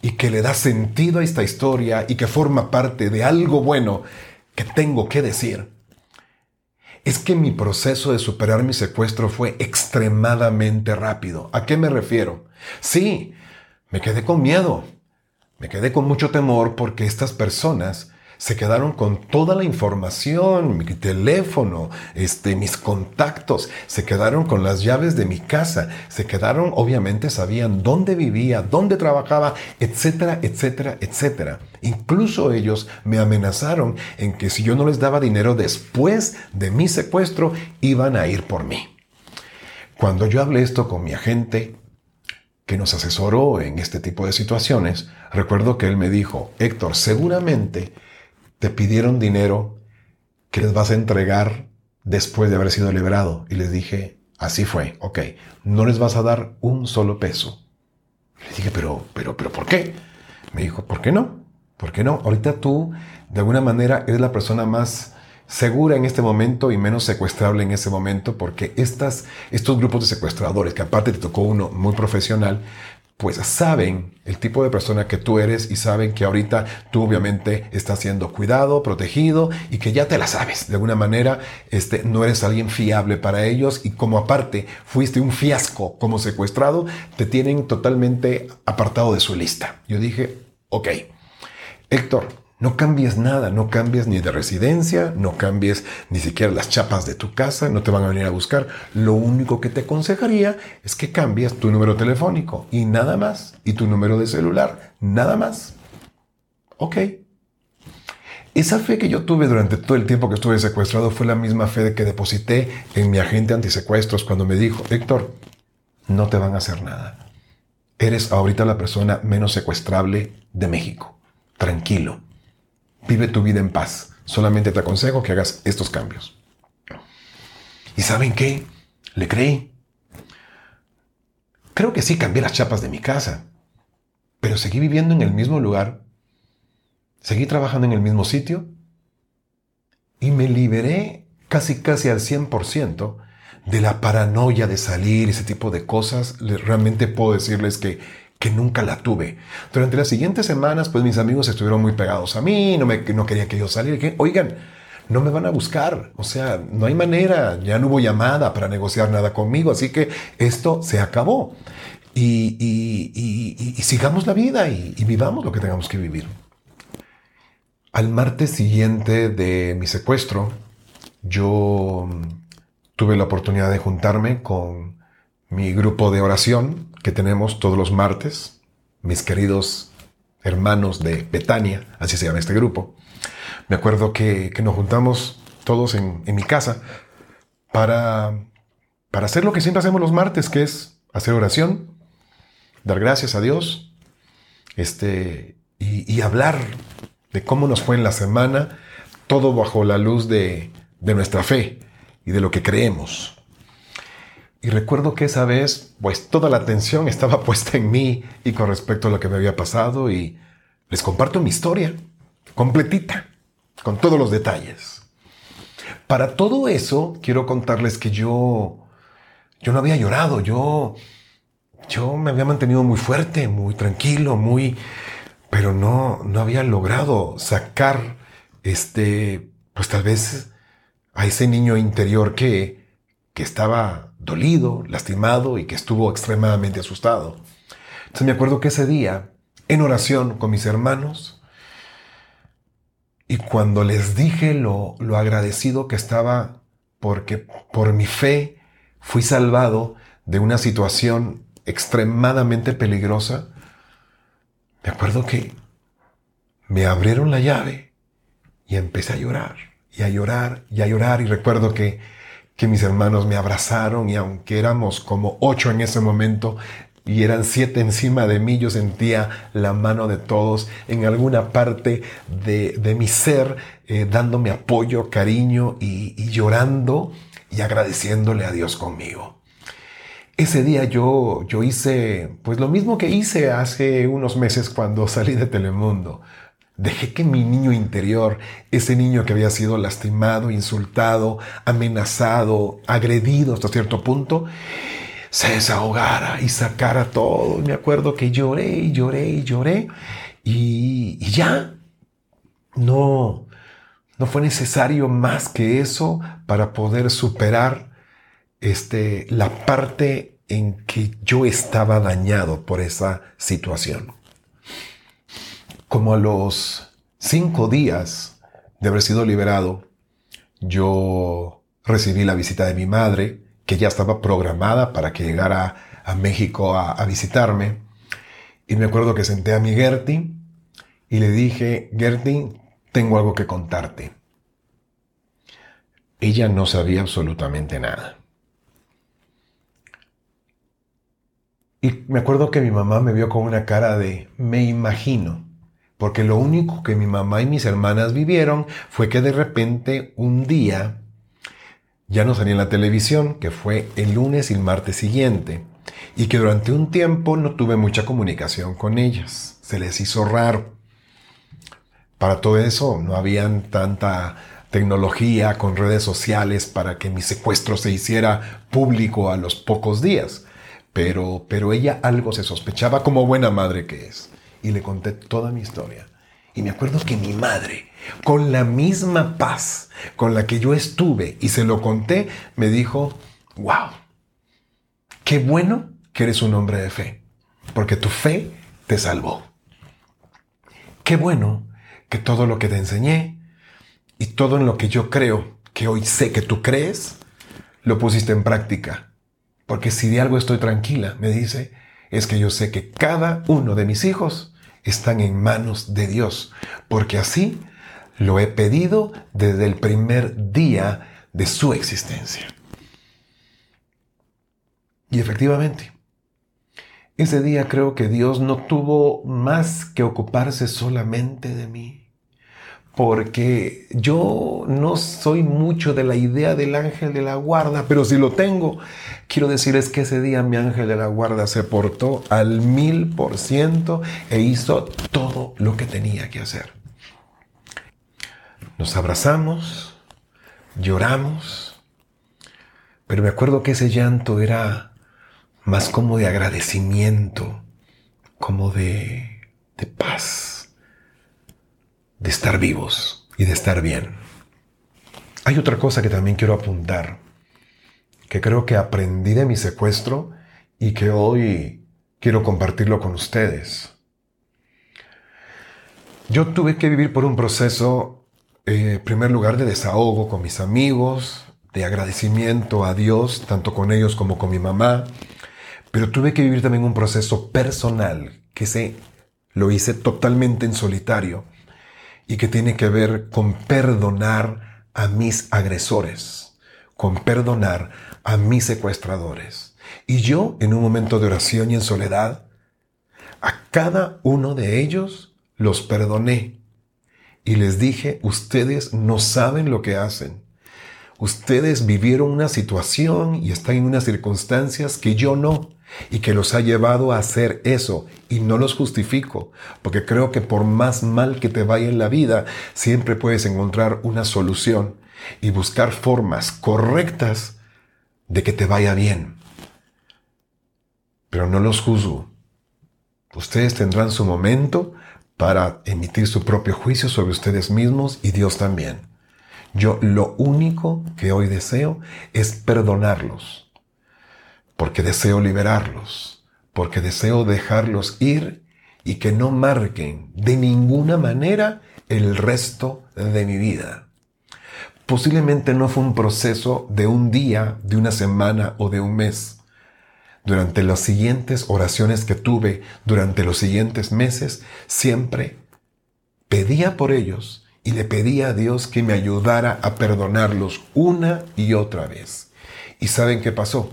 y que le da sentido a esta historia y que forma parte de algo bueno que tengo que decir, es que mi proceso de superar mi secuestro fue extremadamente rápido. ¿A qué me refiero? Sí, me quedé con miedo, me quedé con mucho temor porque estas personas se quedaron con toda la información, mi teléfono, este, mis contactos, se quedaron con las llaves de mi casa, se quedaron, obviamente sabían dónde vivía, dónde trabajaba, etcétera, etcétera, etcétera. Incluso ellos me amenazaron en que si yo no les daba dinero después de mi secuestro, iban a ir por mí. Cuando yo hablé esto con mi agente, que nos asesoró en este tipo de situaciones, recuerdo que él me dijo, Héctor, seguramente te pidieron dinero que les vas a entregar después de haber sido liberado. Y les dije, así fue, ok, no les vas a dar un solo peso. Le dije, pero, pero, pero, ¿por qué? Me dijo, ¿por qué no? ¿Por qué no? Ahorita tú, de alguna manera, eres la persona más segura en este momento y menos secuestrable en ese momento, porque estas, estos grupos de secuestradores, que aparte te tocó uno muy profesional, pues saben el tipo de persona que tú eres y saben que ahorita tú obviamente estás siendo cuidado, protegido y que ya te la sabes. De alguna manera, este, no eres alguien fiable para ellos y como aparte fuiste un fiasco como secuestrado, te tienen totalmente apartado de su lista. Yo dije, ok, Héctor, no cambies nada, no cambies ni de residencia, no cambies ni siquiera las chapas de tu casa, no te van a venir a buscar. Lo único que te aconsejaría es que cambies tu número telefónico y nada más, y tu número de celular, nada más. Ok. Esa fe que yo tuve durante todo el tiempo que estuve secuestrado fue la misma fe que deposité en mi agente antisecuestros cuando me dijo, Héctor, no te van a hacer nada. Eres ahorita la persona menos secuestrable de México. Tranquilo Vive tu vida en paz. Solamente te aconsejo que hagas estos cambios. ¿Y saben qué? Le creí. Creo que sí cambié las chapas de mi casa, pero seguí viviendo en el mismo lugar, seguí trabajando en el mismo sitio y me liberé casi casi al 100% de la paranoia de salir, ese tipo de cosas. Realmente puedo decirles que que nunca la tuve. Durante las siguientes semanas, pues mis amigos estuvieron muy pegados a mí, no, me, no querían que yo saliera. Oigan, no me van a buscar. O sea, no hay manera, ya no hubo llamada para negociar nada conmigo, así que esto se acabó. Y, sigamos la vida y vivamos lo que tengamos que vivir. Al martes siguiente de mi secuestro, yo tuve la oportunidad de juntarme con mi grupo de oración que tenemos todos los martes, mis queridos hermanos de Betania, así se llama este grupo. Me acuerdo que, nos juntamos todos en, mi casa para, para hacer lo que siempre hacemos los martes, que es hacer oración, dar gracias a Dios este, y, hablar de cómo nos fue en la semana, todo bajo la luz de, de nuestra fe y de lo que creemos. Y recuerdo que esa vez, pues toda la atención estaba puesta en mí y con respecto a lo que me había pasado y les comparto mi historia, completita, con todos los detalles. Para todo eso, quiero contarles que yo, yo no había llorado, yo, yo me había mantenido muy fuerte, muy tranquilo, muy, pero no, no había logrado sacar, este, pues tal vez a ese niño interior que, que estaba dolido, lastimado y que estuvo extremadamente asustado. Entonces me acuerdo que ese día, en oración con mis hermanos, y cuando les dije lo, lo agradecido que estaba porque por mi fe fui salvado de una situación extremadamente peligrosa, me acuerdo que me abrieron la llave y empecé a llorar y a llorar y a llorar y recuerdo que, que mis hermanos me abrazaron y aunque éramos como ocho en ese momento y eran siete encima de mí, yo sentía la mano de todos en alguna parte de, mi ser, eh, dándome apoyo, cariño y, y llorando y agradeciéndole a Dios conmigo. Ese día yo, yo hice pues lo mismo que hice hace unos meses cuando salí de Telemundo. Dejé que mi niño interior, ese niño que había sido lastimado, insultado, amenazado, agredido hasta cierto punto, se desahogara y sacara todo. Me acuerdo que lloré y lloré y lloré y, ya no, no fue necesario más que eso para poder superar este, la parte en que yo estaba dañado por esa situación. Como a los cinco días de haber sido liberado, yo recibí la visita de mi madre, que ya estaba programada para que llegara a México a, visitarme. Y me acuerdo que senté a mi Gertie y le dije, Gertie, tengo algo que contarte. Ella no sabía absolutamente nada. Y me acuerdo que mi mamá me vio con una cara de me imagino, porque lo único que mi mamá y mis hermanas vivieron fue que de repente un día ya no salía en la televisión, que fue el lunes y el martes siguiente, y que durante un tiempo no tuve mucha comunicación con ellas. Se les hizo raro. Para todo eso no habían tanta tecnología con redes sociales para que mi secuestro se hiciera público a los pocos días pero, pero ella algo se sospechaba como buena madre que es. Y le conté toda mi historia. Y me acuerdo que mi madre, con la misma paz con la que yo estuve y se lo conté, me dijo, wow, qué bueno que eres un hombre de fe, porque tu fe te salvó. Qué bueno que todo lo que te enseñé y todo en lo que yo creo que hoy sé que tú crees, lo pusiste en práctica porque si de algo estoy tranquila, me dice, es que yo sé que cada uno de mis hijos están en manos de Dios, porque así lo he pedido desde el primer día de su existencia. Y efectivamente, ese día creo que Dios no tuvo más que ocuparse solamente de mí porque yo no soy mucho de la idea del ángel de la guarda, pero si lo tengo, quiero decirles que ese día mi ángel de la guarda se portó al mil por ciento e hizo todo lo que tenía que hacer. Nos abrazamos, lloramos, pero me acuerdo que ese llanto era más como de agradecimiento, como de, de paz de estar vivos y de estar bien. Hay otra cosa que también quiero apuntar, que creo que aprendí de mi secuestro y que hoy quiero compartirlo con ustedes. Yo tuve que vivir por un proceso, eh, en primer lugar, de desahogo con mis amigos, de agradecimiento a Dios, tanto con ellos como con mi mamá, pero tuve que vivir también un proceso personal que se lo hice totalmente en solitario y que tiene que ver con perdonar a mis agresores, con perdonar a mis secuestradores. Y yo, en un momento de oración y en soledad, a cada uno de ellos los perdoné y les dije, ustedes no saben lo que hacen. Ustedes vivieron una situación y están en unas circunstancias que yo no y que los ha llevado a hacer eso y no los justifico, porque creo que por más mal que te vaya en la vida, siempre puedes encontrar una solución y buscar formas correctas de que te vaya bien. Pero no los juzgo. Ustedes tendrán su momento para emitir su propio juicio sobre ustedes mismos y Dios también. Yo lo único que hoy deseo es perdonarlos, porque deseo liberarlos, porque deseo dejarlos ir y que no marquen de ninguna manera el resto de mi vida. Posiblemente no fue un proceso de un día, de una semana o de un mes. Durante las siguientes oraciones que tuve, durante los siguientes meses, siempre pedía por ellos y le pedía a Dios que me ayudara a perdonarlos una y otra vez. ¿Y saben qué pasó?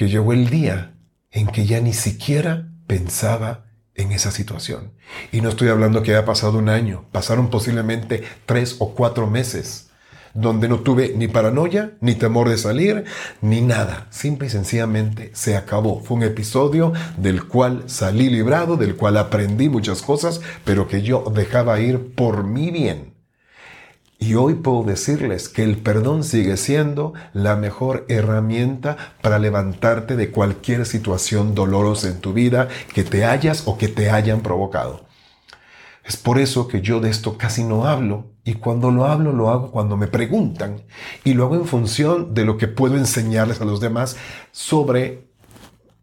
Que llegó el día en que ya ni siquiera pensaba en esa situación. Y no estoy hablando que haya pasado un año, pasaron posiblemente tres o cuatro meses donde no tuve ni paranoia, ni temor de salir, ni nada. Simple y sencillamente se acabó. Fue un episodio del cual salí librado, del cual aprendí muchas cosas, pero que yo dejaba ir por mi bien. Y hoy puedo decirles que el perdón sigue siendo la mejor herramienta para levantarte de cualquier situación dolorosa en tu vida que te hayas o que te hayan provocado. Es por eso que yo de esto casi no hablo y cuando lo hablo lo hago cuando me preguntan y lo hago en función de lo que puedo enseñarles a los demás sobre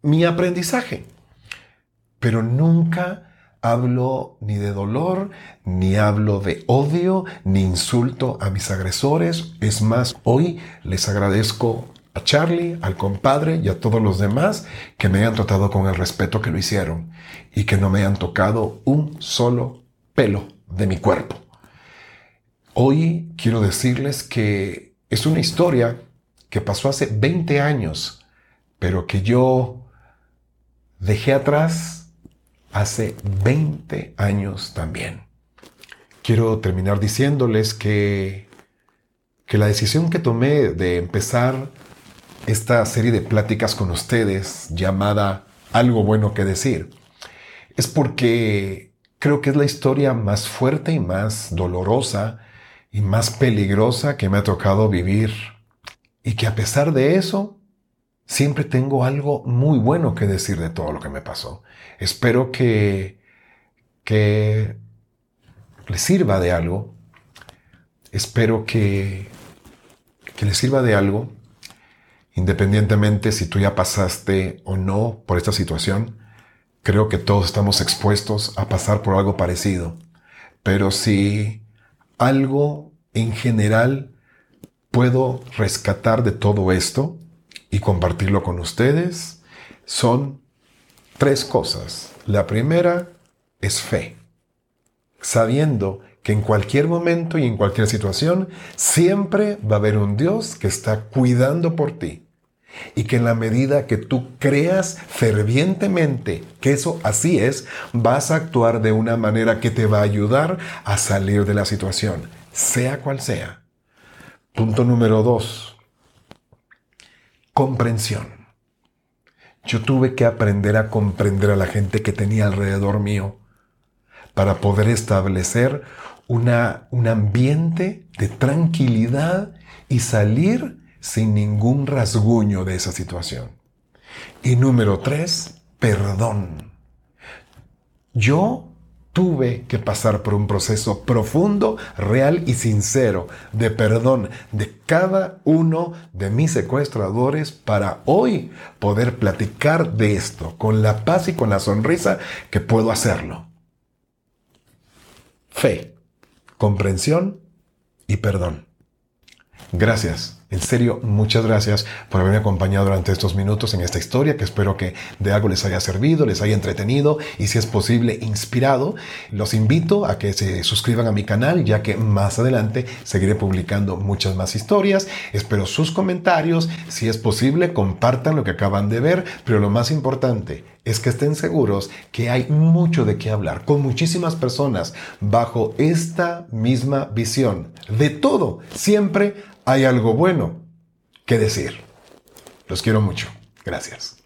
mi aprendizaje. Pero nunca hablo ni de dolor, ni hablo de odio, ni insulto a mis agresores. Es más, hoy les agradezco a Charlie, al compadre y a todos los demás que me hayan tratado con el respeto que lo hicieron y que no me hayan tocado un solo pelo de mi cuerpo. Hoy quiero decirles que es una historia que pasó hace 20 años, pero que yo dejé atrás hace 20 años también. Quiero terminar diciéndoles que, que la decisión que tomé de empezar esta serie de pláticas con ustedes llamada Algo bueno que decir es porque creo que es la historia más fuerte y más dolorosa y más peligrosa que me ha tocado vivir. Y que a pesar de eso, siempre tengo algo muy bueno que decir de todo lo que me pasó. Espero que, que le sirva de algo. Espero que, que le sirva de algo, independientemente si tú ya pasaste o no por esta situación Creo que todos estamos expuestos a pasar por algo parecido. Pero si algo en general puedo rescatar de todo esto y compartirlo con ustedes, son tres cosas. La primera es fe, sabiendo que en cualquier momento y en cualquier situación siempre va a haber un Dios que está cuidando por ti y que en la medida que tú creas fervientemente que eso así es, vas a actuar de una manera que te va a ayudar a salir de la situación, sea cual sea. Punto número dos, comprensión. Yo tuve que aprender a comprender a la gente que tenía alrededor mío para poder establecer una, un ambiente de tranquilidad y salir sin ningún rasguño de esa situación. Y número tres, perdón. Yo tuve que pasar por un proceso profundo, real y sincero de perdón de cada uno de mis secuestradores para hoy poder platicar de esto con la paz y con la sonrisa que puedo hacerlo. Fe, comprensión y perdón. Gracias en serio, muchas gracias por haberme acompañado durante estos minutos en esta historia que espero que de algo les haya servido, les haya entretenido y si es posible inspirado. Los invito a que se suscriban a mi canal ya que más adelante seguiré publicando muchas más historias. Espero sus comentarios. Si es posible, compartan lo que acaban de ver, pero lo más importante es que estén seguros que hay mucho de qué hablar con muchísimas personas bajo esta misma visión. De todo, siempre hay algo bueno que decir. Los quiero mucho. Gracias.